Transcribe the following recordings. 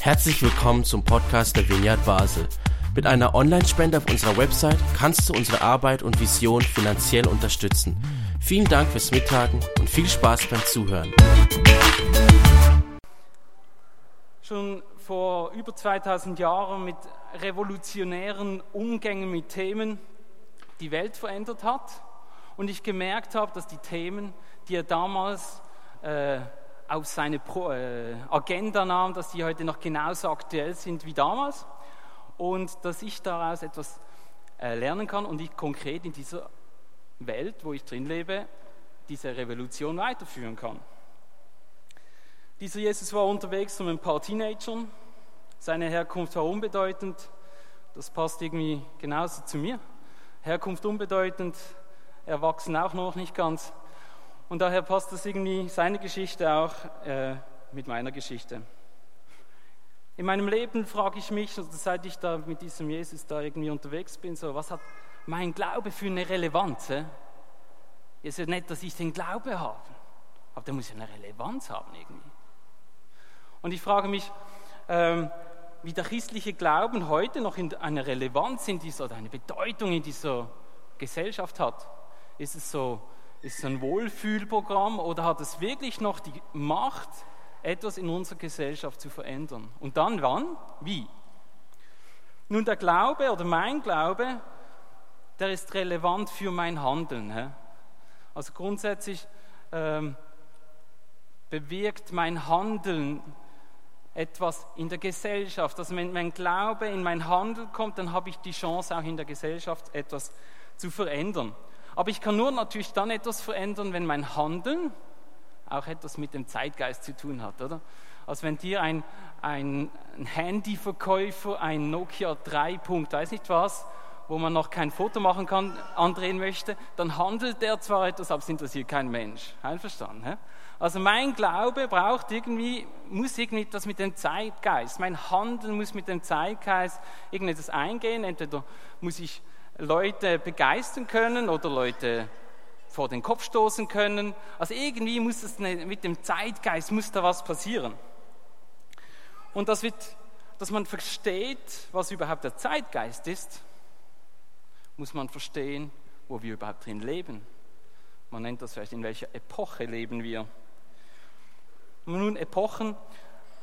Herzlich willkommen zum Podcast der Vineyard Basel. Mit einer Online-Spende auf unserer Website kannst du unsere Arbeit und Vision finanziell unterstützen. Vielen Dank fürs Mittagen und viel Spaß beim Zuhören. Schon vor über 2000 Jahren mit revolutionären Umgängen mit Themen die Welt verändert hat und ich gemerkt habe, dass die Themen, die er damals äh, auf seine äh, Agenda nahm, dass die heute noch genauso aktuell sind wie damals und dass ich daraus etwas äh, lernen kann und ich konkret in dieser Welt, wo ich drin lebe, diese Revolution weiterführen kann. Dieser Jesus war unterwegs mit ein paar Teenagern. Seine Herkunft war unbedeutend. Das passt irgendwie genauso zu mir. Herkunft unbedeutend, erwachsen auch noch nicht ganz. Und daher passt das irgendwie, seine Geschichte auch äh, mit meiner Geschichte. In meinem Leben frage ich mich, also seit ich da mit diesem Jesus da irgendwie unterwegs bin, so, was hat mein Glaube für eine Relevanz? Es ist ja nicht, dass ich den Glaube habe, aber der muss ja eine Relevanz haben irgendwie. Und ich frage mich, ähm, wie der christliche Glauben heute noch eine Relevanz in dieser, oder eine Bedeutung in dieser Gesellschaft hat. Ist es so ist es ein Wohlfühlprogramm oder hat es wirklich noch die Macht, etwas in unserer Gesellschaft zu verändern? Und dann wann? Wie? Nun, der Glaube oder mein Glaube, der ist relevant für mein Handeln. He? Also grundsätzlich ähm, bewirkt mein Handeln etwas in der Gesellschaft. Also wenn mein Glaube in mein Handeln kommt, dann habe ich die Chance, auch in der Gesellschaft etwas zu verändern. Aber ich kann nur natürlich dann etwas verändern, wenn mein Handeln auch etwas mit dem Zeitgeist zu tun hat, oder? Also wenn dir ein, ein Handyverkäufer ein Nokia 3 Punkt, weiß nicht was, wo man noch kein Foto machen kann, andrehen möchte, dann handelt der zwar etwas, aber es interessiert kein Mensch. Einverstanden? He? Also mein Glaube braucht irgendwie, muss irgendwie das mit dem Zeitgeist, mein Handeln muss mit dem Zeitgeist irgendetwas eingehen. Entweder muss ich Leute begeistern können oder Leute vor den Kopf stoßen können. Also irgendwie muss es mit dem Zeitgeist muss da was passieren. Und das wird, dass man versteht, was überhaupt der Zeitgeist ist, muss man verstehen, wo wir überhaupt drin leben. Man nennt das vielleicht, in welcher Epoche leben wir. Nun Epochen,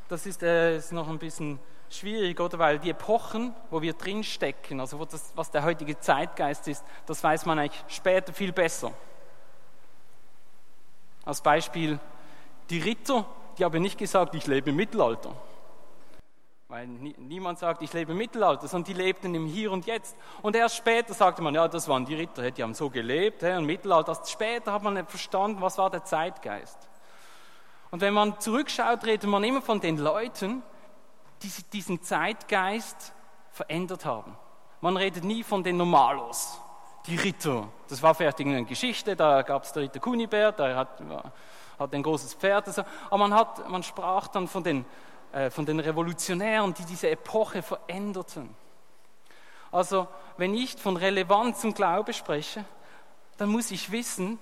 das ist, äh, ist noch ein bisschen schwierig, oder? Weil die Epochen, wo wir drinstecken, also das, was der heutige Zeitgeist ist, das weiß man eigentlich später viel besser. Als Beispiel die Ritter, die haben nicht gesagt, ich lebe im Mittelalter. Weil niemand sagt, ich lebe im Mittelalter, sondern die lebten im Hier und Jetzt. Und erst später sagte man, ja, das waren die Ritter, die haben so gelebt, im Mittelalter. Erst später hat man verstanden, was war der Zeitgeist. Und wenn man zurückschaut, redet man immer von den Leuten, die diesen Zeitgeist verändert haben. Man redet nie von den Normalos, die Ritter. Das war vielleicht eine Geschichte, da gab es der Ritter Kunibert, der hat, hat ein großes Pferd. Also, aber man, hat, man sprach dann von den, äh, von den Revolutionären, die diese Epoche veränderten. Also wenn ich von Relevanz und Glaube spreche, dann muss ich wissen,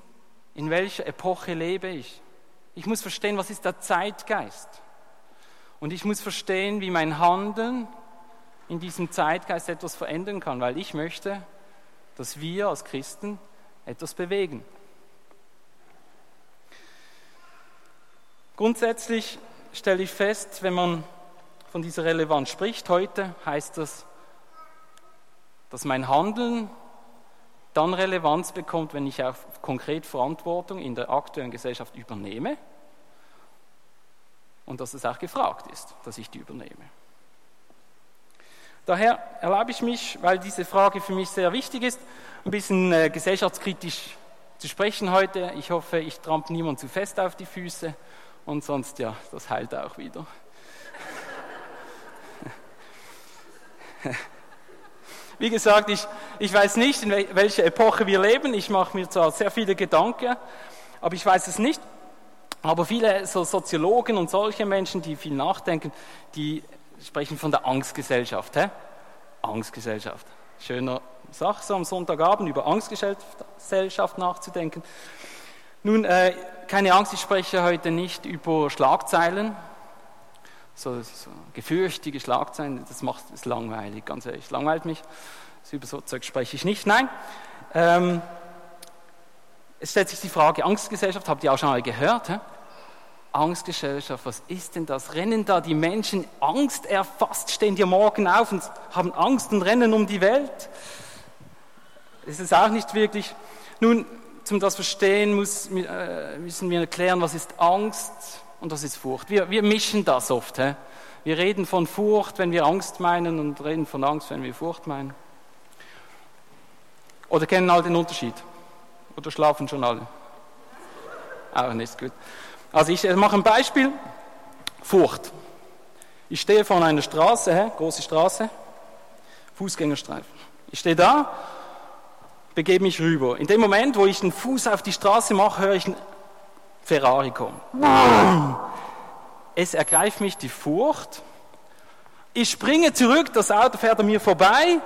in welcher Epoche lebe ich. Ich muss verstehen, was ist der Zeitgeist. Und ich muss verstehen, wie mein Handeln in diesem Zeitgeist etwas verändern kann, weil ich möchte, dass wir als Christen etwas bewegen. Grundsätzlich stelle ich fest, wenn man von dieser Relevanz spricht heute, heißt das, dass mein Handeln dann Relevanz bekommt, wenn ich auch konkret Verantwortung in der aktuellen Gesellschaft übernehme und dass es auch gefragt ist, dass ich die übernehme. Daher erlaube ich mich, weil diese Frage für mich sehr wichtig ist, ein bisschen äh, gesellschaftskritisch zu sprechen heute. Ich hoffe, ich trampe niemand zu fest auf die Füße und sonst, ja, das heilt auch wieder. Wie gesagt, ich, ich weiß nicht, in welcher Epoche wir leben. Ich mache mir zwar sehr viele Gedanken, aber ich weiß es nicht. Aber viele so Soziologen und solche Menschen, die viel nachdenken, die sprechen von der Angstgesellschaft. Hä? Angstgesellschaft. Schöner Sache, so am Sonntagabend über Angstgesellschaft nachzudenken. Nun, äh, keine Angst, ich spreche heute nicht über Schlagzeilen, so, so gefürchtige Schlagzeilen, das macht es langweilig, ganz ehrlich, langweilt mich. Über so Zeug spreche ich nicht. Nein. Ähm, es stellt sich die Frage, Angstgesellschaft, habt ihr auch schon mal gehört? Hä? Angstgesellschaft, was ist denn das? Rennen da die Menschen Angst erfasst, stehen die morgen auf und haben Angst und rennen um die Welt? Ist auch nicht wirklich. Nun, zum das verstehen muss, äh, müssen wir erklären, was ist Angst und was ist Furcht. Wir, wir mischen das oft. He? Wir reden von Furcht, wenn wir Angst meinen und reden von Angst, wenn wir Furcht meinen. Oder kennen alle den Unterschied? Oder schlafen schon alle? Auch nicht gut. Also ich mache ein Beispiel. Furcht. Ich stehe vor einer Straße, hä? große Straße, Fußgängerstreifen. Ich stehe da, begebe mich rüber. In dem Moment, wo ich den Fuß auf die Straße mache, höre ich einen Ferrari kommen. Es ergreift mich die Furcht. Ich springe zurück, das Auto fährt an mir vorbei.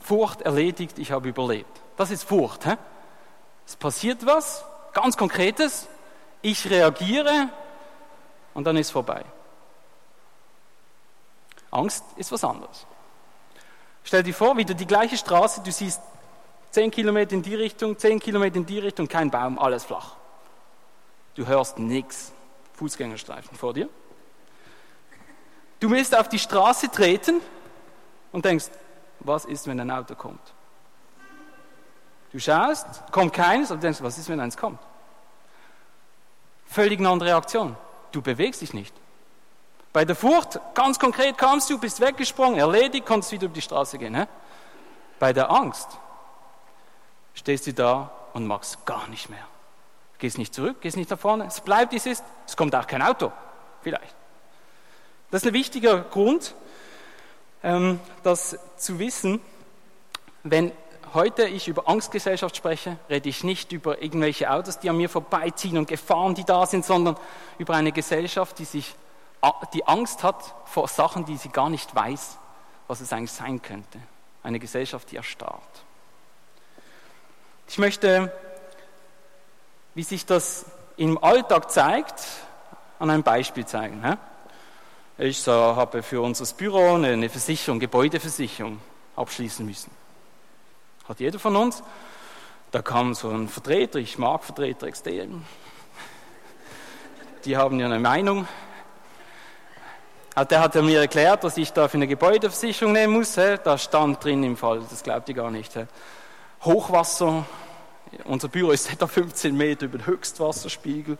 Furcht erledigt, ich habe überlebt. Das ist Furcht. Hä? Es passiert was, ganz Konkretes, ich reagiere und dann ist vorbei. Angst ist was anderes. Stell dir vor, wieder die gleiche Straße, du siehst 10 Kilometer in die Richtung, 10 Kilometer in die Richtung, kein Baum, alles flach. Du hörst nichts. Fußgängerstreifen vor dir. Du willst auf die Straße treten und denkst, was ist, wenn ein Auto kommt? Du schaust, kommt keines und denkst, was ist, wenn eins kommt? Völlig eine andere Reaktion. Du bewegst dich nicht. Bei der Furcht, ganz konkret kamst du, bist weggesprungen, erledigt, konntest wieder über die Straße gehen. He? Bei der Angst stehst du da und machst gar nicht mehr. Gehst nicht zurück, gehst nicht nach vorne, es bleibt, wie es ist. Es kommt auch kein Auto, vielleicht. Das ist ein wichtiger Grund, ähm, das zu wissen, wenn heute ich über Angstgesellschaft spreche, rede ich nicht über irgendwelche Autos, die an mir vorbeiziehen und Gefahren, die da sind, sondern über eine Gesellschaft, die sich die Angst hat vor Sachen, die sie gar nicht weiß, was es eigentlich sein könnte. Eine Gesellschaft, die erstarrt. Ich möchte, wie sich das im Alltag zeigt, an einem Beispiel zeigen. Ich habe für unser Büro eine Versicherung, Gebäudeversicherung abschließen müssen. Hat jeder von uns. Da kam so ein Vertreter, ich mag Vertreter extrem. Die haben ja eine Meinung. Der hat mir erklärt, dass ich da für eine Gebäudeversicherung nehmen muss. Da stand drin im Fall, das glaubt ihr gar nicht. Hochwasser, unser Büro ist etwa 15 Meter über dem Höchstwasserspiegel.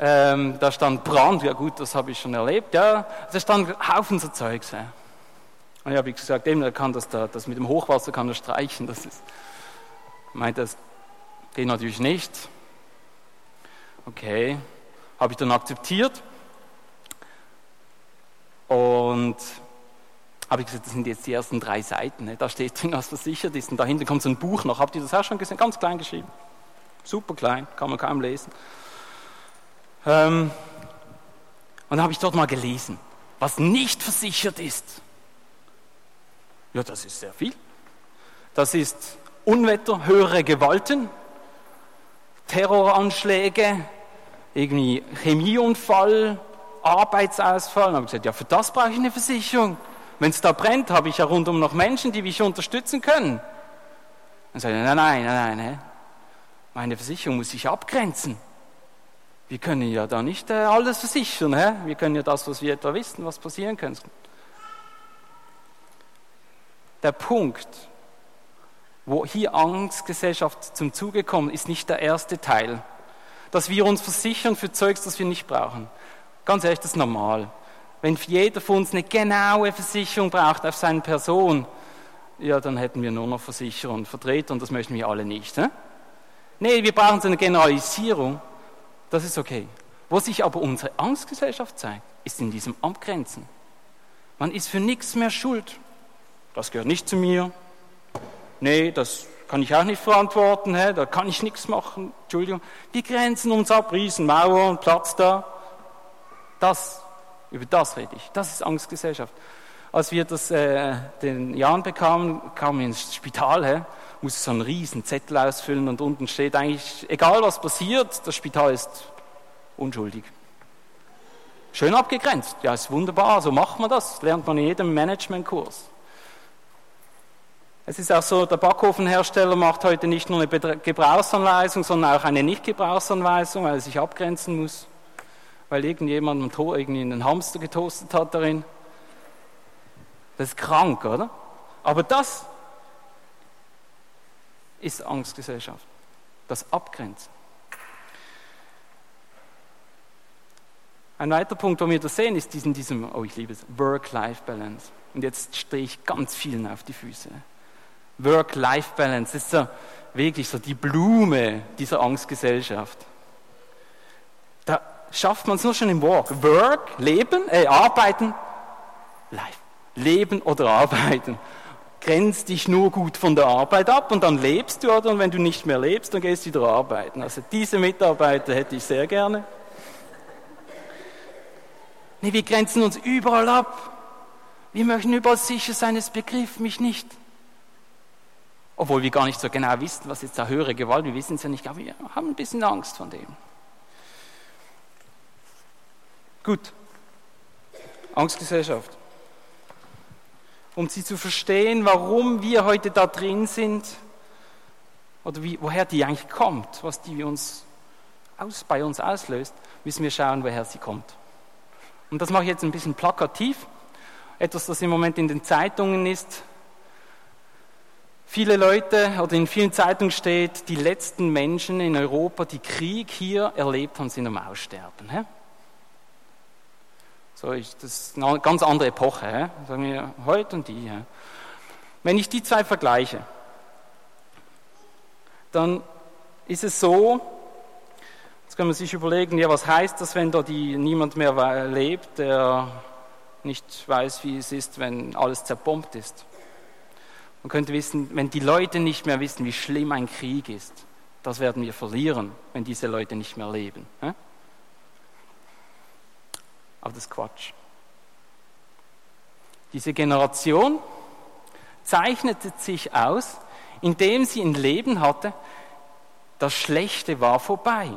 Ähm, da stand Brand, ja gut, das habe ich schon erlebt. Ja, da stand Haufen so Zeugs. Ja. Und ich habe gesagt, eben, er kann das da, das mit dem Hochwasser kann er streichen. Das ist, meint das geht natürlich nicht. Okay, habe ich dann akzeptiert. Und habe ich gesagt, das sind jetzt die ersten drei Seiten. Ne? Da steht drin, was versichert ist. Und da hinten kommt so ein Buch noch. Habt ihr das auch schon gesehen? Ganz klein geschrieben. Super klein, kann man kaum lesen. Ähm, und dann habe ich dort mal gelesen, was nicht versichert ist. Ja, das ist sehr viel. Das ist Unwetter, höhere Gewalten, Terroranschläge, irgendwie Chemieunfall, Arbeitsausfall. Und habe ich gesagt, ja, für das brauche ich eine Versicherung. Wenn es da brennt, habe ich ja rundum noch Menschen, die mich unterstützen können. Dann sage ich, nein, nein, nein, nein. Meine Versicherung muss sich abgrenzen. Wir können ja da nicht äh, alles versichern. Hä? Wir können ja das, was wir etwa wissen, was passieren könnte. Der Punkt, wo hier Angstgesellschaft zum Zuge kommt, ist nicht der erste Teil. Dass wir uns versichern für Zeugs, das wir nicht brauchen. Ganz ehrlich, das ist normal. Wenn jeder von uns eine genaue Versicherung braucht auf seine Person, ja, dann hätten wir nur noch Versicherer und Vertreter und das möchten wir alle nicht. Ne? Nee, wir brauchen so eine Generalisierung das ist okay. Wo sich aber unsere Angstgesellschaft zeigt, ist in diesem Abgrenzen. Man ist für nichts mehr schuld. Das gehört nicht zu mir. Nee, das kann ich auch nicht verantworten. Hä? Da kann ich nichts machen. Entschuldigung. Die grenzen uns ab, Riesenmauer und Platz da. Das, über das rede ich. Das ist Angstgesellschaft. Als wir das äh, den Jan bekamen, kamen wir ins Spital. Hä? muss so einen riesen Zettel ausfüllen und unten steht eigentlich, egal was passiert, das Spital ist unschuldig. Schön abgegrenzt. Ja, ist wunderbar, so macht man das. Lernt man in jedem Managementkurs. Es ist auch so, der Backofenhersteller macht heute nicht nur eine Gebrauchsanweisung, sondern auch eine Nicht-Gebrauchsanweisung, weil er sich abgrenzen muss, weil irgendjemand irgendwie einen Hamster getoastet hat darin. Das ist krank, oder? Aber das ist Angstgesellschaft. Das Abgrenzen. Ein weiterer Punkt, wo wir das sehen, ist in diesem, oh ich liebe es, Work-Life-Balance. Und jetzt stehe ich ganz vielen auf die Füße. Work-Life-Balance ist so wirklich so die Blume dieser Angstgesellschaft. Da schafft man es nur schon im Work. Work, Leben, äh, Arbeiten, Life. Leben oder Arbeiten. Grenz dich nur gut von der Arbeit ab und dann lebst du, oder? Und wenn du nicht mehr lebst, dann gehst du wieder arbeiten. Also diese Mitarbeiter hätte ich sehr gerne. Nee, wir grenzen uns überall ab. Wir möchten überall sicher sein, es begrifft mich nicht. Obwohl wir gar nicht so genau wissen, was jetzt da höhere Gewalt, wir wissen es ja nicht, aber wir haben ein bisschen Angst von dem. Gut. Angstgesellschaft. Um sie zu verstehen, warum wir heute da drin sind, oder wie, woher die eigentlich kommt, was die uns aus, bei uns auslöst, müssen wir schauen, woher sie kommt. Und das mache ich jetzt ein bisschen plakativ. Etwas, das im Moment in den Zeitungen ist, Viele Leute oder in vielen Zeitungen steht, die letzten Menschen in Europa, die Krieg hier erlebt haben, sind am Aussterben. So ist das eine ganz andere Epoche, he? sagen wir heute und die. He? Wenn ich die zwei vergleiche, dann ist es so, jetzt kann man sich überlegen, ja, was heißt das, wenn da die, niemand mehr lebt, der nicht weiß, wie es ist, wenn alles zerbombt ist. Man könnte wissen, wenn die Leute nicht mehr wissen, wie schlimm ein Krieg ist, das werden wir verlieren, wenn diese Leute nicht mehr leben. Aber das ist Quatsch. Diese Generation zeichnete sich aus, indem sie ein Leben hatte, das Schlechte war vorbei.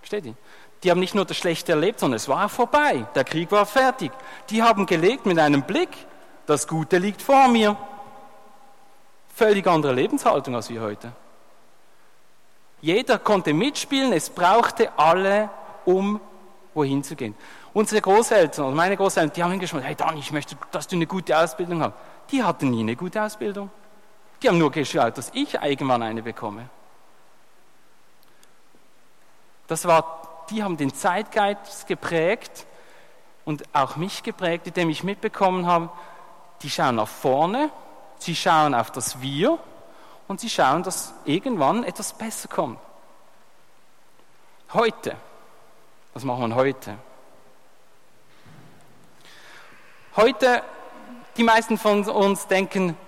Versteht ihr? Die haben nicht nur das Schlechte erlebt, sondern es war vorbei. Der Krieg war fertig. Die haben gelebt mit einem Blick, das Gute liegt vor mir. Völlig andere Lebenshaltung als wir heute. Jeder konnte mitspielen, es brauchte alle, um wohin zu gehen. Unsere Großeltern, also meine Großeltern, die haben hingeschrieben, hey Dan, ich möchte, dass du eine gute Ausbildung hast. Die hatten nie eine gute Ausbildung. Die haben nur geschaut, dass ich irgendwann eine bekomme. Das war, die haben den Zeitgeist geprägt und auch mich geprägt, indem ich mitbekommen habe, die schauen nach vorne Sie schauen auf das Wir und sie schauen, dass irgendwann etwas besser kommt. Heute, was machen wir heute? Heute, die meisten von uns denken,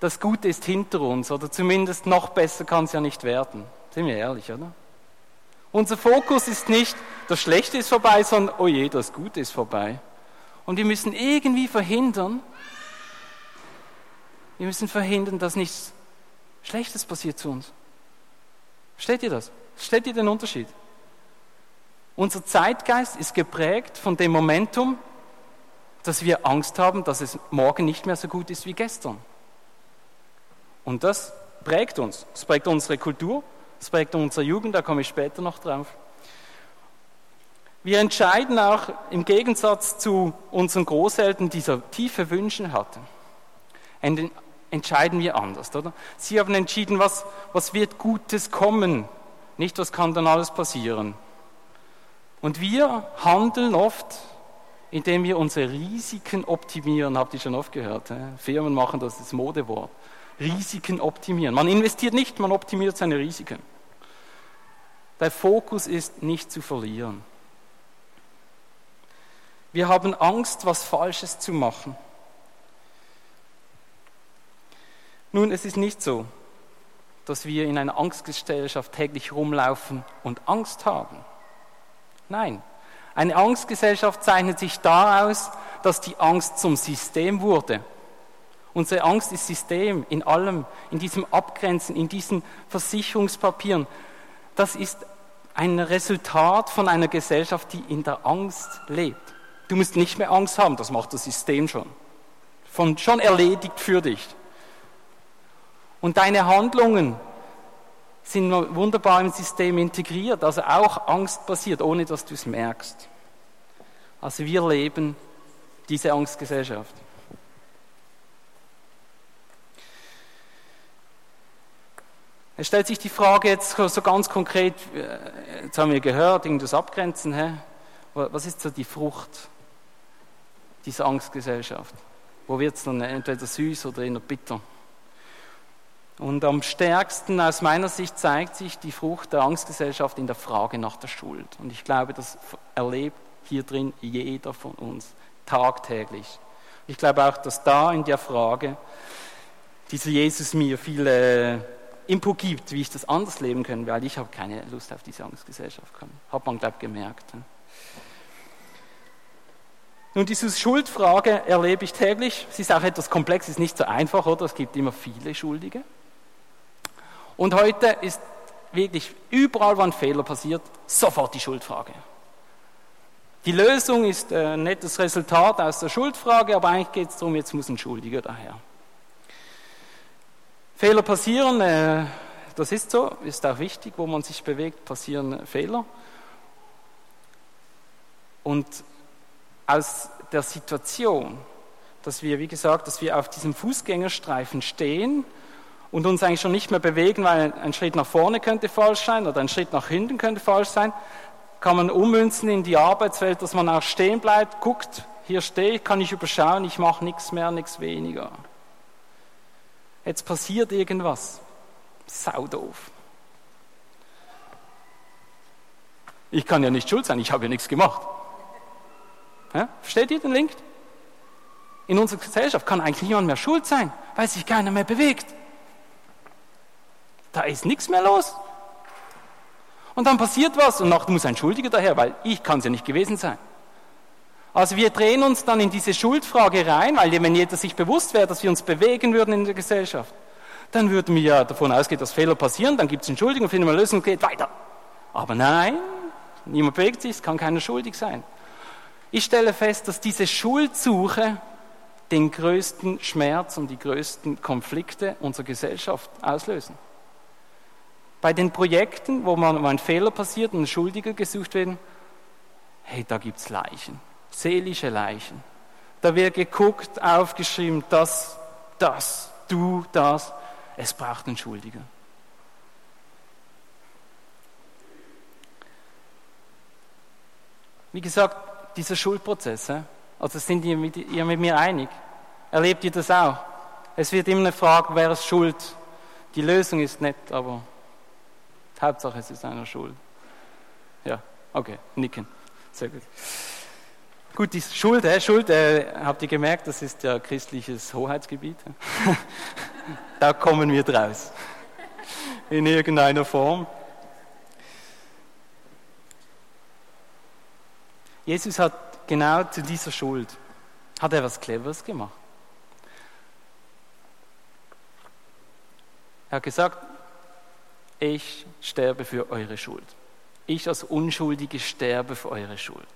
das Gute ist hinter uns oder zumindest noch besser kann es ja nicht werden. Sind wir ehrlich, oder? Unser Fokus ist nicht, das Schlechte ist vorbei, sondern, oh je, das Gute ist vorbei. Und wir müssen irgendwie verhindern, wir müssen verhindern, dass nichts Schlechtes passiert zu uns. Versteht ihr das? Versteht ihr den Unterschied? Unser Zeitgeist ist geprägt von dem Momentum, dass wir Angst haben, dass es morgen nicht mehr so gut ist wie gestern. Und das prägt uns. Das prägt unsere Kultur, das prägt unsere Jugend, da komme ich später noch drauf. Wir entscheiden auch im Gegensatz zu unseren Großeltern, die so tiefe Wünsche hatten entscheiden wir anders, oder? Sie haben entschieden, was, was wird Gutes kommen, nicht was kann dann alles passieren. Und wir handeln oft, indem wir unsere Risiken optimieren, habt ihr schon oft gehört. Firmen machen das, das Modewort. Risiken optimieren. Man investiert nicht, man optimiert seine Risiken. Der Fokus ist nicht zu verlieren. Wir haben Angst, was Falsches zu machen. Nun, es ist nicht so, dass wir in einer Angstgesellschaft täglich rumlaufen und Angst haben. Nein, eine Angstgesellschaft zeichnet sich daraus, dass die Angst zum System wurde. Unsere Angst ist System in allem, in diesem Abgrenzen, in diesen Versicherungspapieren. Das ist ein Resultat von einer Gesellschaft, die in der Angst lebt. Du musst nicht mehr Angst haben, das macht das System schon. Von, schon erledigt für dich. Und deine Handlungen sind wunderbar im System integriert, also auch angstbasiert, ohne dass du es merkst. Also wir leben diese Angstgesellschaft. Es stellt sich die Frage jetzt so ganz konkret, äh, jetzt haben wir gehört, irgendwas abgrenzen, hä? was ist so die Frucht dieser Angstgesellschaft? Wo wird es dann entweder süß oder eher bitter? Und am stärksten aus meiner Sicht zeigt sich die Frucht der Angstgesellschaft in der Frage nach der Schuld. Und ich glaube, das erlebt hier drin jeder von uns tagtäglich. Ich glaube auch, dass da in der Frage dieser Jesus mir viele Input gibt, wie ich das anders leben kann, weil ich habe keine Lust auf diese Angstgesellschaft. Hat man, glaube ich, gemerkt. Nun, diese Schuldfrage erlebe ich täglich. Sie ist auch etwas komplex, ist nicht so einfach, oder? Es gibt immer viele Schuldige. Und heute ist wirklich überall, wo ein Fehler passiert, sofort die Schuldfrage. Die Lösung ist ein äh, nettes Resultat aus der Schuldfrage, aber eigentlich geht es darum, jetzt muss ein Schuldiger daher. Fehler passieren, äh, das ist so, ist auch wichtig, wo man sich bewegt, passieren Fehler. Und aus der Situation, dass wir, wie gesagt, dass wir auf diesem Fußgängerstreifen stehen und uns eigentlich schon nicht mehr bewegen, weil ein Schritt nach vorne könnte falsch sein oder ein Schritt nach hinten könnte falsch sein, kann man ummünzen in die Arbeitswelt, dass man auch stehen bleibt, guckt, hier stehe ich, kann ich überschauen, ich mache nichts mehr, nichts weniger jetzt passiert irgendwas. Sau doof. Ich kann ja nicht schuld sein, ich habe ja nichts gemacht. Ja? Versteht ihr den Link? In unserer Gesellschaft kann eigentlich niemand mehr schuld sein, weil sich keiner mehr bewegt. Da ist nichts mehr los. Und dann passiert was und noch muss ein Schuldiger daher, weil ich kann es ja nicht gewesen sein. Also wir drehen uns dann in diese Schuldfrage rein, weil wenn jeder sich bewusst wäre, dass wir uns bewegen würden in der Gesellschaft, dann würden wir ja davon ausgehen, dass Fehler passieren, dann gibt es Entschuldigung, finden wir eine Lösung und geht weiter. Aber nein, niemand bewegt sich, es kann keiner schuldig sein. Ich stelle fest, dass diese Schuldsuche den größten Schmerz und die größten Konflikte unserer Gesellschaft auslösen. Bei den Projekten, wo man wo ein Fehler passiert und ein Schuldiger gesucht werden, hey, da gibt es Leichen seelische Leichen. Da wird geguckt, aufgeschrieben, das, das, du, das. Es braucht einen Schuldigen. Wie gesagt, dieser Schuldprozess, also sind ihr mit, ihr mit mir einig? Erlebt ihr das auch? Es wird immer eine Frage, wer ist schuld? Die Lösung ist nett, aber Hauptsache es ist einer schuld. Ja, okay, nicken. Sehr gut. Gut, die Schuld, äh, Schuld äh, habt ihr gemerkt, das ist ja christliches Hoheitsgebiet. da kommen wir draus. In irgendeiner Form. Jesus hat genau zu dieser Schuld, hat er was Cleveres gemacht. Er hat gesagt, ich sterbe für eure Schuld. Ich als Unschuldige sterbe für eure Schuld.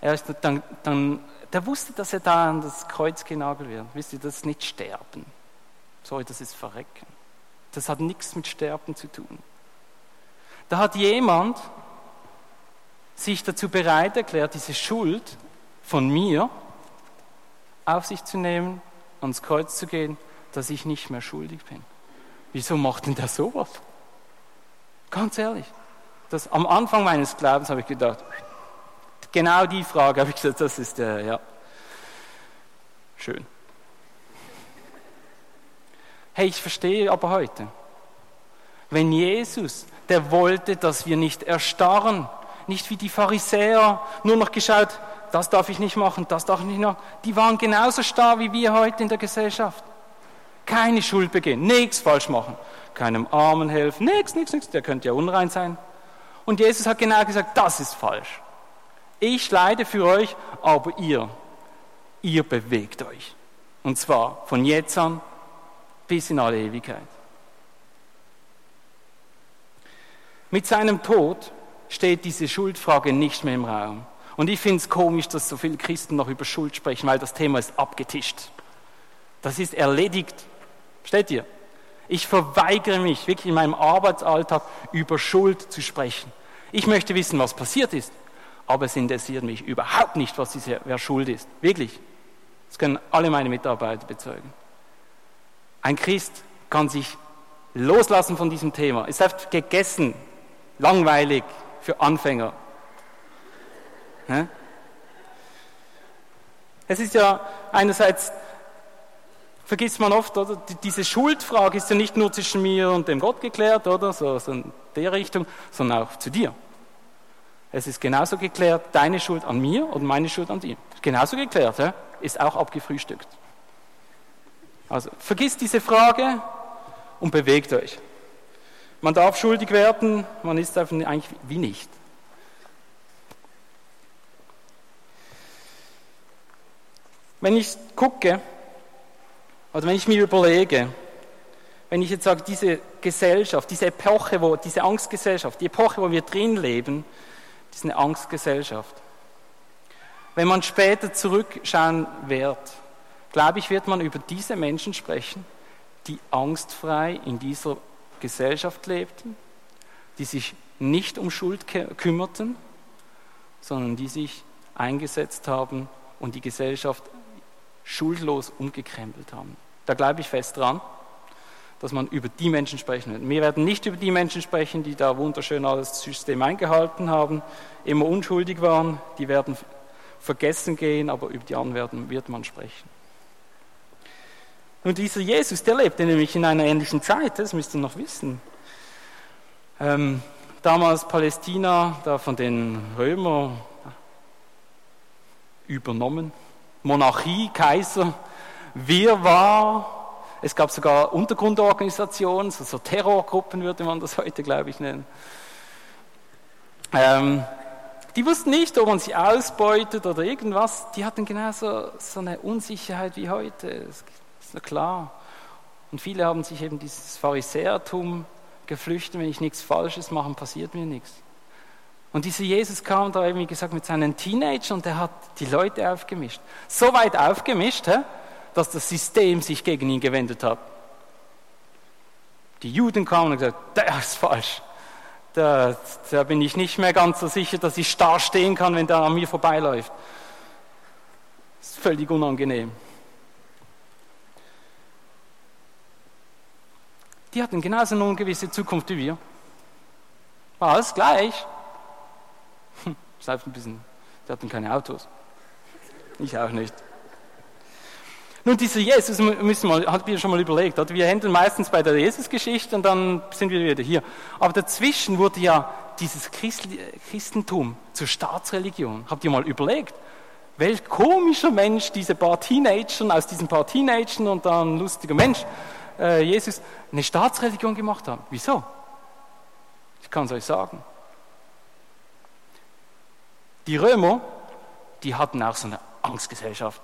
Er ist dann, dann, der wusste, dass er da an das Kreuz genagelt wird. Wisst ihr, das ist nicht Sterben. Sorry, das ist Verrecken. Das hat nichts mit Sterben zu tun. Da hat jemand sich dazu bereit erklärt, diese Schuld von mir auf sich zu nehmen, ans Kreuz zu gehen, dass ich nicht mehr schuldig bin. Wieso macht denn der sowas? Ganz ehrlich. Das, am Anfang meines Glaubens habe ich gedacht, Genau die Frage habe ich gesagt, das ist der, ja. Schön. Hey, ich verstehe aber heute, wenn Jesus, der wollte, dass wir nicht erstarren, nicht wie die Pharisäer nur noch geschaut, das darf ich nicht machen, das darf ich nicht machen. Die waren genauso starr wie wir heute in der Gesellschaft. Keine Schuld begehen, nichts falsch machen, keinem Armen helfen, nichts, nichts, nichts, der könnte ja unrein sein. Und Jesus hat genau gesagt, das ist falsch. Ich leide für euch, aber ihr, ihr bewegt euch. Und zwar von jetzt an bis in alle Ewigkeit. Mit seinem Tod steht diese Schuldfrage nicht mehr im Raum. Und ich finde es komisch, dass so viele Christen noch über Schuld sprechen, weil das Thema ist abgetischt. Das ist erledigt. Steht ihr? Ich verweigere mich wirklich in meinem Arbeitsalltag über Schuld zu sprechen. Ich möchte wissen, was passiert ist, aber es interessiert mich überhaupt nicht, was diese, wer schuld ist. Wirklich. Das können alle meine Mitarbeiter bezeugen. Ein Christ kann sich loslassen von diesem Thema. Es ist gegessen, langweilig für Anfänger. Es ist ja einerseits, vergisst man oft, oder? Diese Schuldfrage ist ja nicht nur zwischen mir und dem Gott geklärt, oder? So, so in der Richtung, sondern auch zu dir. Es ist genauso geklärt, deine Schuld an mir und meine Schuld an dir. Genauso geklärt, ja? ist auch abgefrühstückt. Also vergisst diese Frage und bewegt euch. Man darf schuldig werden, man ist eigentlich wie nicht. Wenn ich gucke, oder wenn ich mir überlege, wenn ich jetzt sage, diese Gesellschaft, diese Epoche, wo, diese Angstgesellschaft, die Epoche, wo wir drin leben, ist eine Angstgesellschaft. Wenn man später zurückschauen wird, glaube ich, wird man über diese Menschen sprechen, die angstfrei in dieser Gesellschaft lebten, die sich nicht um Schuld kümmerten, sondern die sich eingesetzt haben und die Gesellschaft schuldlos umgekrempelt haben. Da glaube ich fest dran, dass man über die Menschen sprechen wird. Wir werden nicht über die Menschen sprechen, die da wunderschön alles System eingehalten haben, immer unschuldig waren, die werden vergessen gehen, aber über die anderen wird man sprechen. Und dieser Jesus, der lebte nämlich in einer ähnlichen Zeit, das müsst ihr noch wissen. Ähm, damals Palästina, da von den Römern übernommen, Monarchie, Kaiser, Wirrwarr, es gab sogar Untergrundorganisationen, so, so Terrorgruppen würde man das heute, glaube ich, nennen. Ähm, die wussten nicht, ob man sie ausbeutet oder irgendwas. Die hatten genauso so eine Unsicherheit wie heute. Das ist ja klar. Und viele haben sich eben dieses Pharisäertum geflüchtet. Wenn ich nichts Falsches mache, passiert mir nichts. Und dieser Jesus kam da, wie gesagt, mit seinen Teenagern und er hat die Leute aufgemischt. So weit aufgemischt, dass das System sich gegen ihn gewendet hat. Die Juden kamen und gesagt, der ist falsch da, da bin ich nicht mehr ganz so sicher, dass ich starr stehen kann, wenn der an mir vorbeiläuft. Das ist völlig unangenehm. Die hatten genauso eine ungewisse Zukunft wie wir. War alles gleich. Hm, selbst ein bisschen. Die hatten keine Autos. Ich auch nicht. Nun, dieser Jesus, müssen wir, hat wir schon mal überlegt, oder? wir enden meistens bei der Jesus-Geschichte und dann sind wir wieder hier. Aber dazwischen wurde ja dieses Christentum zur Staatsreligion. Habt ihr mal überlegt? Welch komischer Mensch diese paar Teenagern, aus diesen paar Teenagern und dann lustiger Mensch, äh, Jesus, eine Staatsreligion gemacht haben. Wieso? Ich kann es euch sagen. Die Römer, die hatten auch so eine Angstgesellschaft.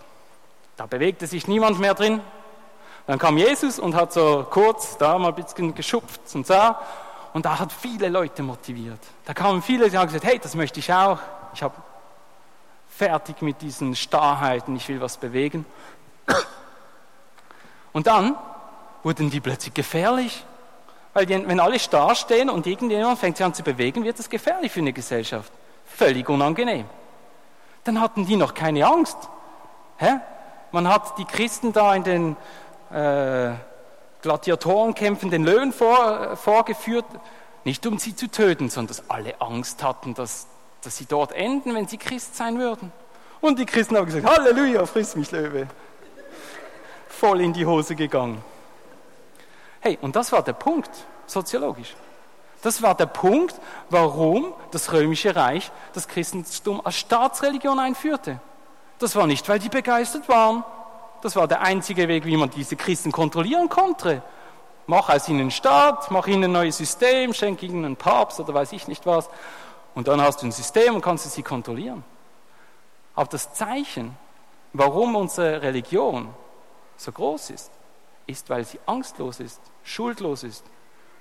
Da bewegte sich niemand mehr drin. Dann kam Jesus und hat so kurz da mal ein bisschen geschupft und sah. Und da hat viele Leute motiviert. Da kamen viele, die haben gesagt, hey, das möchte ich auch. Ich habe fertig mit diesen Starrheiten, ich will was bewegen. Und dann wurden die plötzlich gefährlich. Weil die, wenn alle starr stehen und irgendjemand fängt sich an zu bewegen, wird das gefährlich für eine Gesellschaft. Völlig unangenehm. Dann hatten die noch keine Angst. Hä? Man hat die Christen da in den äh, Gladiatorenkämpfen den Löwen vor, äh, vorgeführt, nicht um sie zu töten, sondern dass alle Angst hatten, dass, dass sie dort enden, wenn sie Christ sein würden. Und die Christen haben gesagt, Halleluja, friss mich Löwe. Voll in die Hose gegangen. Hey, und das war der Punkt, soziologisch. Das war der Punkt, warum das römische Reich das Christentum als Staatsreligion einführte. Das war nicht, weil die begeistert waren. Das war der einzige Weg, wie man diese Christen kontrollieren konnte. Mach aus ihnen einen Staat, mach ihnen ein neues System, schenk ihnen einen Papst oder weiß ich nicht was. Und dann hast du ein System und kannst sie kontrollieren. Aber das Zeichen, warum unsere Religion so groß ist, ist, weil sie angstlos ist, schuldlos ist.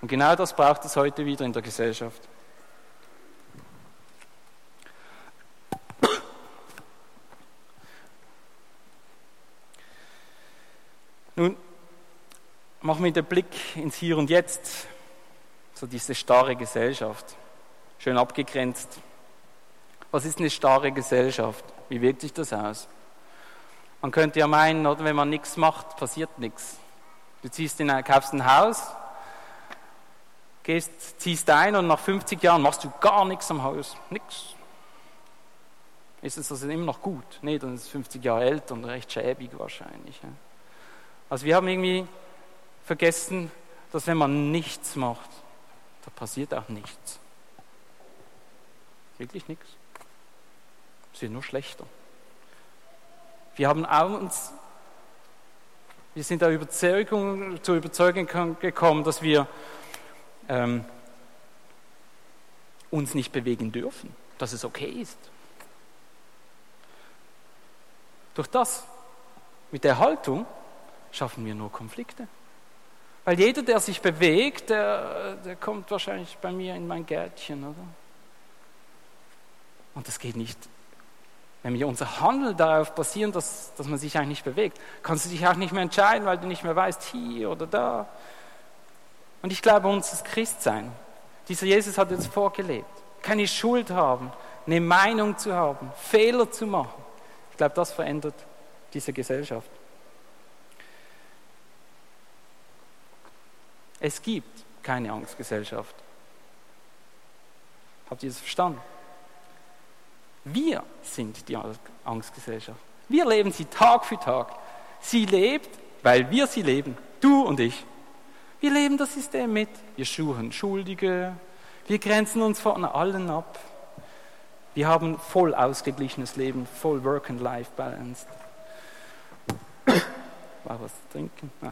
Und genau das braucht es heute wieder in der Gesellschaft. Nun, machen wir den Blick ins Hier und Jetzt, so diese starre Gesellschaft, schön abgegrenzt. Was ist eine starre Gesellschaft? Wie wirkt sich das aus? Man könnte ja meinen, oder, wenn man nichts macht, passiert nichts. Du ziehst in, kaufst ein Haus, gehst, ziehst ein und nach 50 Jahren machst du gar nichts am Haus. Nichts. Ist es also immer noch gut? Nee, dann ist es 50 Jahre älter und recht schäbig wahrscheinlich. Also wir haben irgendwie vergessen, dass wenn man nichts macht, da passiert auch nichts. Wirklich nichts. Es wird nur schlechter. Wir haben uns, wir sind der Überzeugung, zur Überzeugung gekommen, dass wir ähm, uns nicht bewegen dürfen, dass es okay ist. Durch das, mit der Haltung, schaffen wir nur Konflikte. Weil jeder, der sich bewegt, der, der kommt wahrscheinlich bei mir in mein Gärtchen, oder? Und das geht nicht. Wenn wir unser Handeln darauf basieren, dass, dass man sich eigentlich nicht bewegt, kannst du dich auch nicht mehr entscheiden, weil du nicht mehr weißt, hier oder da. Und ich glaube, unser Christsein, dieser Jesus hat uns vorgelebt, keine Schuld haben, eine Meinung zu haben, Fehler zu machen. Ich glaube, das verändert diese Gesellschaft. Es gibt keine Angstgesellschaft. Habt ihr das verstanden? Wir sind die Angstgesellschaft. Wir leben sie Tag für Tag. Sie lebt, weil wir sie leben. Du und ich. Wir leben das System mit. Wir suchen Schuldige. Wir grenzen uns von allen ab. Wir haben voll ausgeglichenes Leben, voll Work and Life balanced. War was zu trinken? Ah.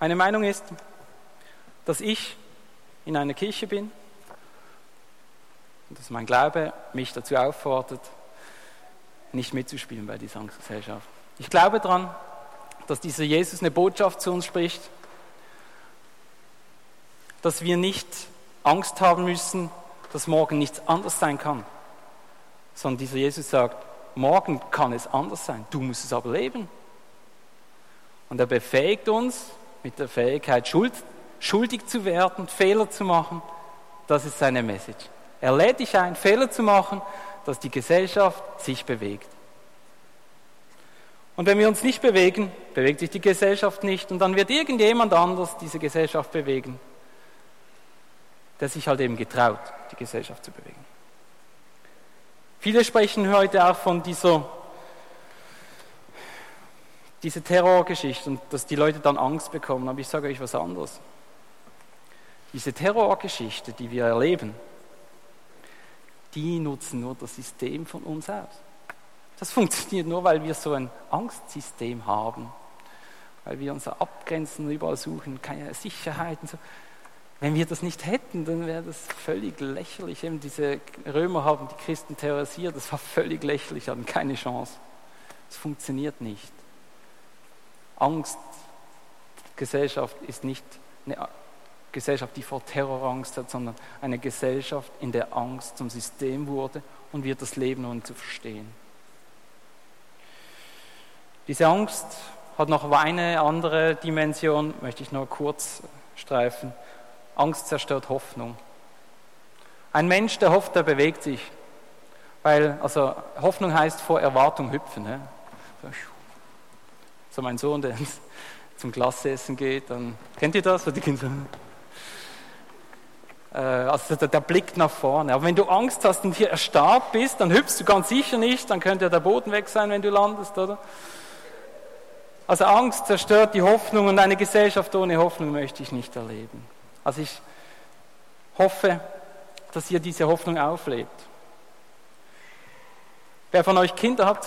Meine Meinung ist, dass ich in einer Kirche bin und dass mein Glaube mich dazu auffordert, nicht mitzuspielen bei dieser Angstgesellschaft. Ich glaube daran, dass dieser Jesus eine Botschaft zu uns spricht, dass wir nicht Angst haben müssen, dass morgen nichts anders sein kann, sondern dieser Jesus sagt, morgen kann es anders sein, du musst es aber leben. Und er befähigt uns, mit der Fähigkeit, Schuld, schuldig zu werden, Fehler zu machen. Das ist seine Message. Er lädt dich ein, Fehler zu machen, dass die Gesellschaft sich bewegt. Und wenn wir uns nicht bewegen, bewegt sich die Gesellschaft nicht und dann wird irgendjemand anders diese Gesellschaft bewegen, der sich halt eben getraut, die Gesellschaft zu bewegen. Viele sprechen heute auch von dieser diese Terrorgeschichte und dass die Leute dann Angst bekommen. Aber ich sage euch was anderes. Diese Terrorgeschichte, die wir erleben, die nutzen nur das System von uns aus. Das funktioniert nur, weil wir so ein Angstsystem haben, weil wir uns abgrenzen, überall suchen, keine Sicherheit und so. Wenn wir das nicht hätten, dann wäre das völlig lächerlich. Eben diese Römer haben die Christen terrorisiert, das war völlig lächerlich, hatten keine Chance. Es funktioniert nicht. Angstgesellschaft ist nicht eine Gesellschaft, die vor Terrorangst hat, sondern eine Gesellschaft, in der Angst zum System wurde und wir das Leben ohne zu verstehen. Diese Angst hat noch eine andere Dimension, möchte ich nur kurz streifen. Angst zerstört Hoffnung. Ein Mensch, der hofft, der bewegt sich. Weil, also Hoffnung heißt vor Erwartung hüpfen. Ne? So mein Sohn, der zum Glassessen geht, dann kennt ihr das? Die Kinder, also der, Blick nach vorne. Aber wenn du Angst hast und hier erstarrt bist, dann hüpfst du ganz sicher nicht, dann könnte ja der Boden weg sein, wenn du landest, oder? Also Angst zerstört die Hoffnung und eine Gesellschaft ohne Hoffnung möchte ich nicht erleben. Also ich hoffe, dass ihr diese Hoffnung auflebt. Wer von euch Kinder hat,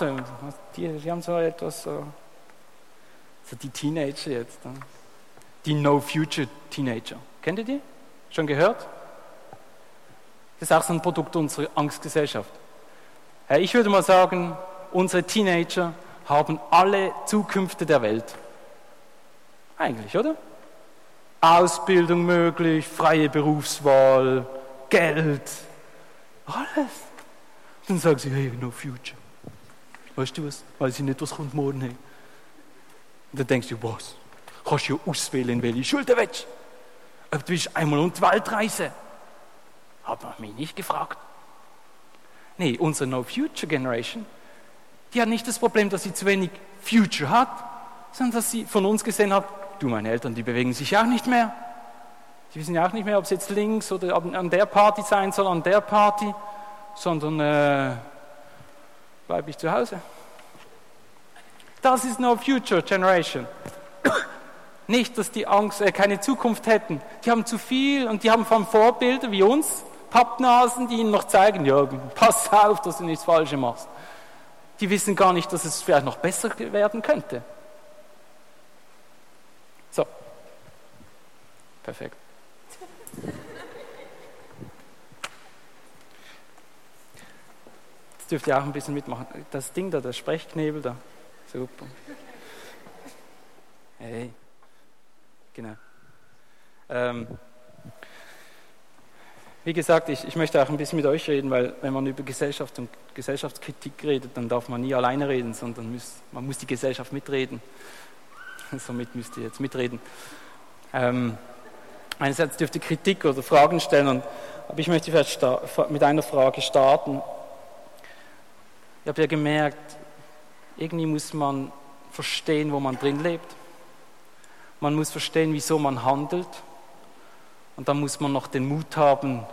die, die haben so etwas so so die Teenager jetzt. Die No-Future-Teenager. Kennt ihr die? Schon gehört? Das ist auch so ein Produkt unserer Angstgesellschaft. Ich würde mal sagen, unsere Teenager haben alle Zukünfte der Welt. Eigentlich, oder? Ausbildung möglich, freie Berufswahl, Geld, alles. Dann sagen sie, hey, no future. Weißt du was? Weiß ich nicht, was kommt morgen. Hey. Und dann denkst du, was? Kannst du ja auswählen, welche Schule du. Ob du willst einmal um die Welt reisen. Hat man mich nicht gefragt. Nee, unsere No Future Generation, die hat nicht das Problem, dass sie zu wenig Future hat, sondern dass sie von uns gesehen hat, du, meine Eltern, die bewegen sich auch nicht mehr. Die wissen ja auch nicht mehr, ob es jetzt links oder an der Party sein soll, an der Party, sondern äh, bleibe ich zu Hause. Das ist No Future Generation. Nicht, dass die Angst, äh, keine Zukunft hätten. Die haben zu viel und die haben von Vorbilder wie uns, Pappnasen, die ihnen noch zeigen, ja, pass auf, dass du nichts Falsches machst. Die wissen gar nicht, dass es vielleicht noch besser werden könnte. So. Perfekt. Jetzt dürft ihr auch ein bisschen mitmachen. Das Ding da, der Sprechknebel da. Super. Hey. Genau. Ähm, wie gesagt, ich, ich möchte auch ein bisschen mit euch reden, weil wenn man über Gesellschaft und Gesellschaftskritik redet, dann darf man nie alleine reden, sondern muss, man muss die Gesellschaft mitreden. Somit müsst ihr jetzt mitreden. Ähm, einerseits dürft ihr Kritik oder Fragen stellen, aber ich möchte vielleicht mit einer Frage starten. Ich habe ja gemerkt, irgendwie muss man verstehen, wo man drin lebt. Man muss verstehen, wieso man handelt. Und dann muss man noch den Mut haben,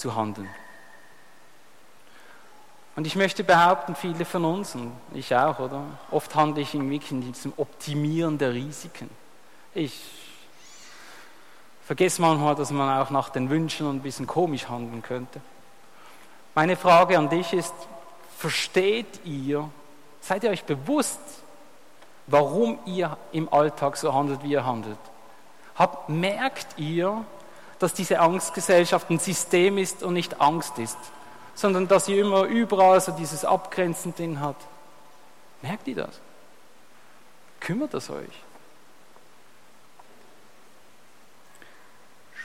zu handeln. Und ich möchte behaupten, viele von uns, und ich auch, oder? Oft handle ich in diesem Optimieren der Risiken. Ich vergesse manchmal, dass man auch nach den Wünschen ein bisschen komisch handeln könnte. Meine Frage an dich ist, versteht ihr, seid ihr euch bewusst, warum ihr im Alltag so handelt, wie ihr handelt? Habt, merkt ihr, dass diese Angstgesellschaft ein System ist und nicht Angst ist, sondern dass sie immer überall so dieses Abgrenzen drin hat? Merkt ihr das? Kümmert es euch?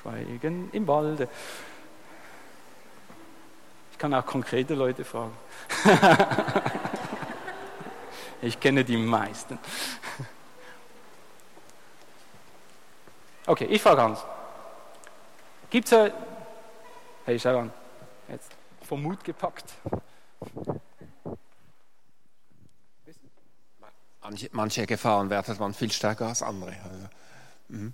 Schweigen im Walde. Ich kann auch konkrete Leute fragen. Ich kenne die meisten. Okay, ich frage Hans. Gibt es Hey, schau an. Jetzt vom Mut gepackt. Manche, manche Gefahren wertet man viel stärker als andere. Also, mhm.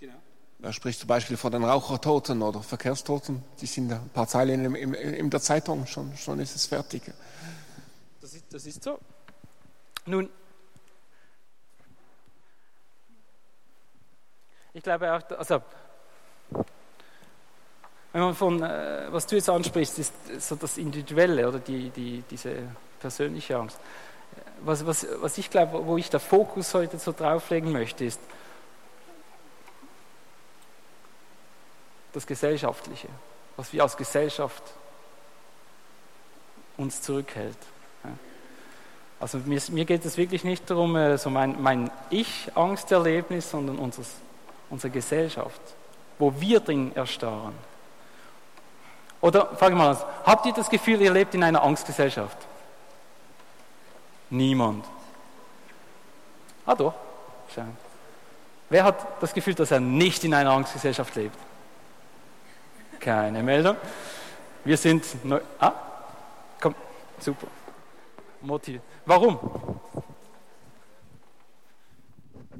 genau. Da spricht zum Beispiel von den Rauchertoten oder Verkehrstoten. Die sind ein paar Zeilen in, in, in der Zeitung, schon, schon ist es fertig. Das ist, das ist so. Nun, ich glaube auch, also, wenn man von, äh, was du jetzt ansprichst, ist so das Individuelle oder die, die, diese persönliche Angst. Was, was, was ich glaube, wo ich der Fokus heute so drauflegen möchte, ist das Gesellschaftliche, was wir als Gesellschaft uns zurückhält. Also mir, mir, geht es wirklich nicht darum, äh, so mein, mein Ich-Angsterlebnis, sondern unseres, unsere Gesellschaft, wo wir drin erstarren. Oder frage mal habt ihr das Gefühl, ihr lebt in einer Angstgesellschaft? Niemand. Ah doch, schau. Wer hat das Gefühl, dass er nicht in einer Angstgesellschaft lebt? Keine Meldung. Wir sind neu. Ah, komm, super. Motiv. Warum?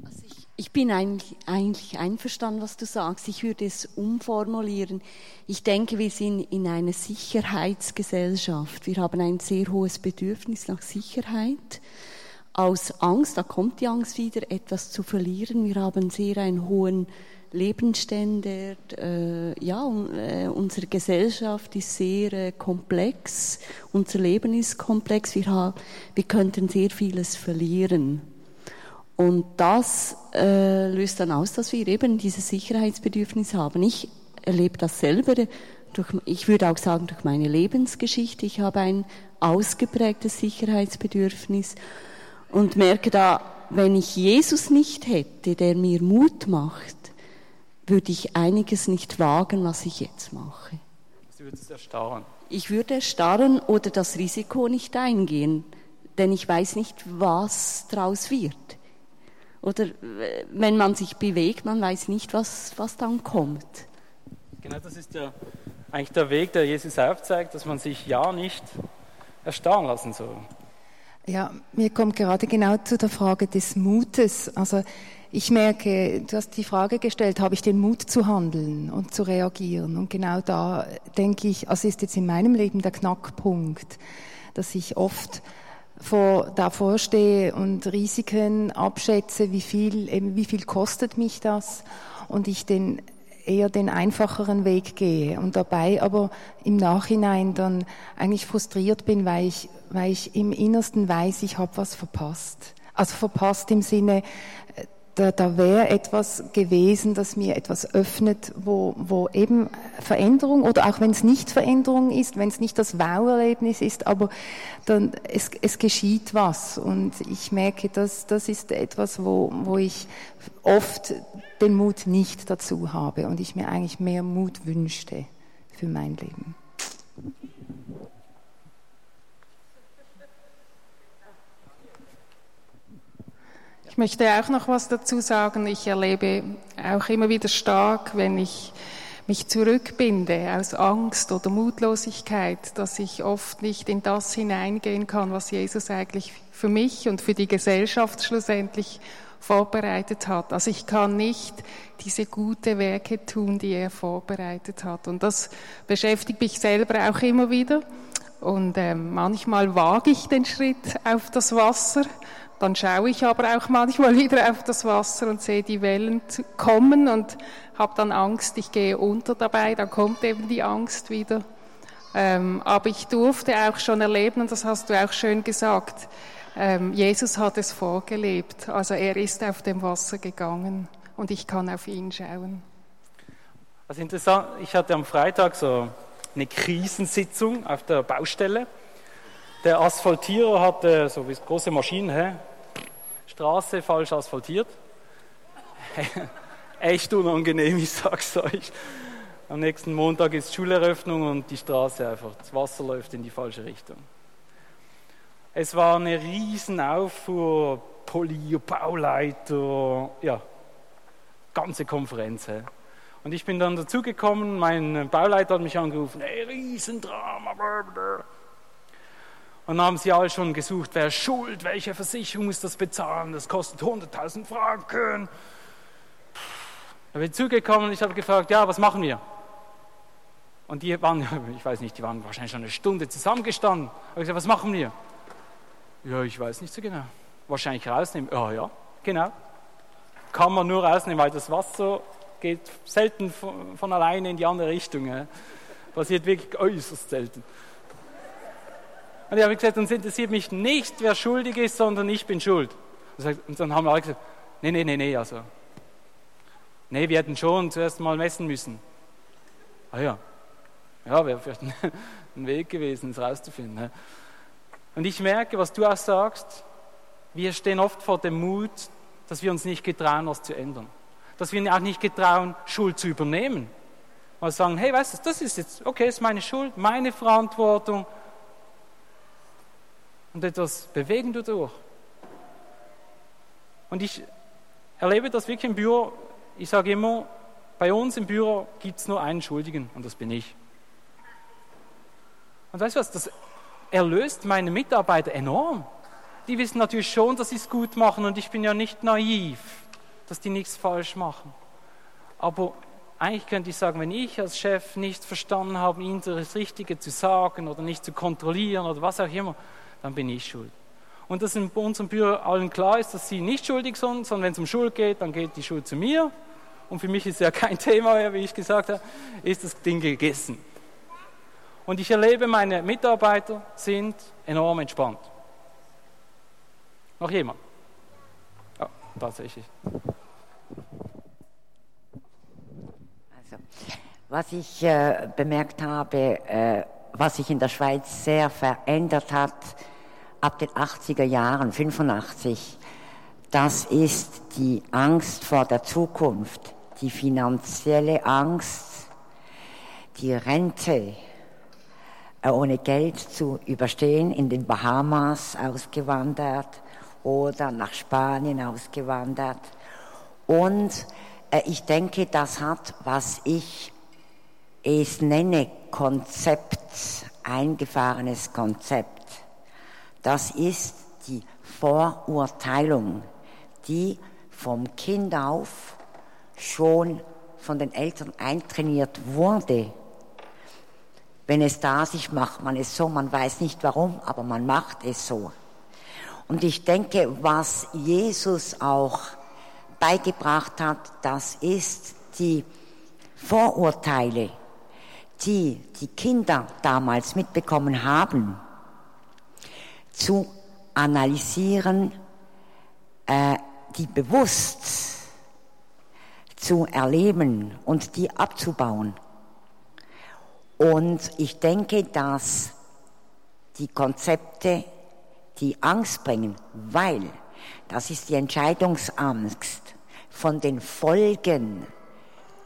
Also ich, bin eigentlich, einverstanden, was du sagst. Ich würde es umformulieren. Ich denke, wir sind in einer Sicherheitsgesellschaft. Wir haben ein sehr hohes Bedürfnis nach Sicherheit. Aus Angst, da kommt die Angst wieder, etwas zu verlieren. Wir haben sehr einen hohen Lebensstände, äh, ja, äh, unsere Gesellschaft ist sehr äh, komplex, unser Leben ist komplex, wir könnten sehr vieles verlieren. Und das äh, löst dann aus, dass wir eben dieses Sicherheitsbedürfnis haben. Ich erlebe das selber, durch, ich würde auch sagen, durch meine Lebensgeschichte. Ich habe ein ausgeprägtes Sicherheitsbedürfnis und merke da, wenn ich Jesus nicht hätte, der mir Mut macht, würde ich einiges nicht wagen, was ich jetzt mache. Du würdest erstarren. Ich würde erstarren oder das Risiko nicht eingehen, denn ich weiß nicht, was daraus wird. Oder äh, wenn man sich bewegt, man weiß nicht, was, was dann kommt. Genau, das ist der, eigentlich der Weg, der Jesus aufzeigt, dass man sich ja nicht erstarren lassen soll. Ja, mir kommt gerade genau zu der Frage des Mutes. Also ich merke, du hast die Frage gestellt, habe ich den Mut zu handeln und zu reagieren? Und genau da denke ich, also ist jetzt in meinem Leben der Knackpunkt, dass ich oft vor, davor stehe und Risiken abschätze, wie viel, eben wie viel kostet mich das und ich den eher den einfacheren Weg gehe und dabei aber im Nachhinein dann eigentlich frustriert bin, weil ich, weil ich im Innersten weiß, ich habe was verpasst. Also verpasst im Sinne, da, da wäre etwas gewesen, das mir etwas öffnet, wo, wo eben Veränderung oder auch wenn es nicht Veränderung ist, wenn es nicht das Wow-Erlebnis ist, aber dann es, es geschieht was und ich merke, dass das ist etwas, wo, wo ich oft den Mut nicht dazu habe und ich mir eigentlich mehr Mut wünschte für mein Leben. Ich möchte auch noch was dazu sagen. Ich erlebe auch immer wieder stark, wenn ich mich zurückbinde aus Angst oder Mutlosigkeit, dass ich oft nicht in das hineingehen kann, was Jesus eigentlich für mich und für die Gesellschaft schlussendlich vorbereitet hat. Also ich kann nicht diese gute Werke tun, die er vorbereitet hat. Und das beschäftigt mich selber auch immer wieder. Und äh, manchmal wage ich den Schritt auf das Wasser dann schaue ich aber auch manchmal wieder auf das Wasser und sehe die Wellen kommen und habe dann Angst, ich gehe unter dabei, dann kommt eben die Angst wieder. Ähm, aber ich durfte auch schon erleben, und das hast du auch schön gesagt, ähm, Jesus hat es vorgelebt. Also er ist auf dem Wasser gegangen und ich kann auf ihn schauen. Also interessant, ich hatte am Freitag so eine Krisensitzung auf der Baustelle. Der Asphaltierer hatte so wie große Maschinen? Straße falsch asphaltiert. Echt unangenehm, ich sag's euch. Am nächsten Montag ist Schuleröffnung und die Straße einfach, das Wasser läuft in die falsche Richtung. Es war eine riesen Auffuhr, Poli, Bauleiter, ja, ganze Konferenz. He. Und ich bin dann dazugekommen, mein Bauleiter hat mich angerufen, hey, Riesendrama, blablabla. Und haben sie alle schon gesucht, wer ist schuld, welche Versicherung muss das bezahlen, das kostet 100.000 Franken. Da bin ich zugekommen und ich habe gefragt, ja, was machen wir? Und die waren, ich weiß nicht, die waren wahrscheinlich schon eine Stunde zusammengestanden. Da habe ich gesagt, was machen wir? Ja, ich weiß nicht so genau. Wahrscheinlich rausnehmen. Ja, ja, genau. Kann man nur rausnehmen, weil das Wasser geht selten von, alleine in die andere Richtung. Passiert wirklich äußerst selten. Und ich habe gesagt, uns interessiert mich nicht, wer schuldig ist, sondern ich bin schuld. Und dann haben wir alle gesagt, nee, nee, nee, nee, also. Nee, wir hätten schon zuerst mal messen müssen. Ah ja, ja, wäre vielleicht ein Weg gewesen, es rauszufinden. Und ich merke, was du auch sagst, wir stehen oft vor dem Mut, dass wir uns nicht getrauen, was zu ändern. Dass wir auch nicht getrauen, Schuld zu übernehmen. Mal sagen, hey, weißt du, das ist jetzt, okay, ist meine Schuld, meine Verantwortung, und etwas bewegen dadurch. Und ich erlebe das wirklich im Büro. Ich sage immer, bei uns im Büro gibt es nur einen Schuldigen und das bin ich. Und weißt du was, das erlöst meine Mitarbeiter enorm. Die wissen natürlich schon, dass sie es gut machen und ich bin ja nicht naiv, dass die nichts falsch machen. Aber eigentlich könnte ich sagen, wenn ich als Chef nicht verstanden habe, ihnen das Richtige zu sagen oder nicht zu kontrollieren oder was auch immer, dann bin ich schuld. Und dass in unserem Büro allen klar ist, dass sie nicht schuldig sind, sondern wenn es um Schuld geht, dann geht die Schuld zu mir. Und für mich ist ja kein Thema mehr, wie ich gesagt habe, ist das Ding gegessen. Und ich erlebe, meine Mitarbeiter sind enorm entspannt. Noch jemand? Ja, tatsächlich. Also, was ich äh, bemerkt habe, äh, was sich in der Schweiz sehr verändert hat, ab den 80er Jahren, 85, das ist die Angst vor der Zukunft, die finanzielle Angst, die Rente äh, ohne Geld zu überstehen, in den Bahamas ausgewandert oder nach Spanien ausgewandert. Und äh, ich denke, das hat, was ich es nenne, Konzept, eingefahrenes Konzept. Das ist die Vorurteilung, die vom Kind auf schon von den Eltern eintrainiert wurde. Wenn es da ist, macht man es so, man weiß nicht warum, aber man macht es so. Und ich denke, was Jesus auch beigebracht hat, das ist die Vorurteile, die die Kinder damals mitbekommen haben, zu analysieren, äh, die bewusst zu erleben und die abzubauen. Und ich denke, dass die Konzepte die Angst bringen, weil das ist die Entscheidungsangst von den Folgen,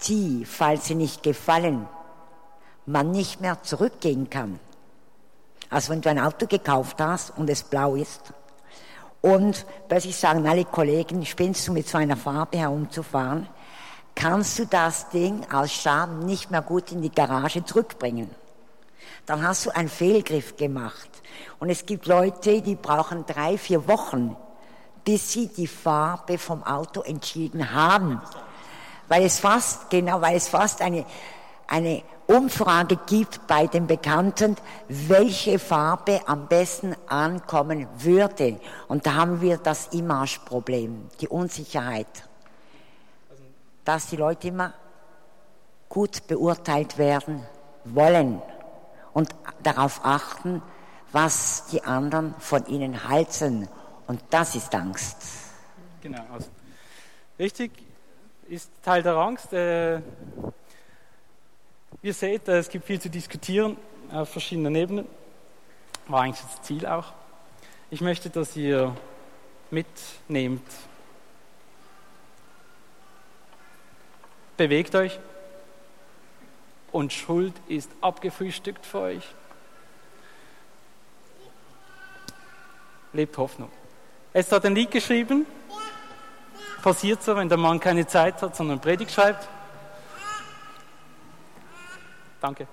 die, falls sie nicht gefallen, man nicht mehr zurückgehen kann. Also wenn du ein Auto gekauft hast und es blau ist und plötzlich sagen alle Kollegen, spinnst du mit so einer Farbe herumzufahren, kannst du das Ding aus Scham nicht mehr gut in die Garage zurückbringen. Dann hast du einen Fehlgriff gemacht. Und es gibt Leute, die brauchen drei, vier Wochen, bis sie die Farbe vom Auto entschieden haben. Weil es fast, genau, weil es fast eine, eine Umfrage gibt bei den Bekannten, welche Farbe am besten ankommen würde. Und da haben wir das Image-Problem, die Unsicherheit. Dass die Leute immer gut beurteilt werden wollen und darauf achten, was die anderen von ihnen halten. Und das ist Angst. Genau. Also, richtig ist Teil der Angst. Äh, ihr seht, äh, es gibt viel zu diskutieren auf verschiedenen Ebenen. War eigentlich das Ziel auch. Ich möchte, dass ihr mitnehmt. Bewegt euch und Schuld ist abgefrühstückt für euch. Lebt Hoffnung. Es hat ein Lied geschrieben. Passiert so, wenn der Mann keine Zeit hat, sondern Predigt schreibt. Danke.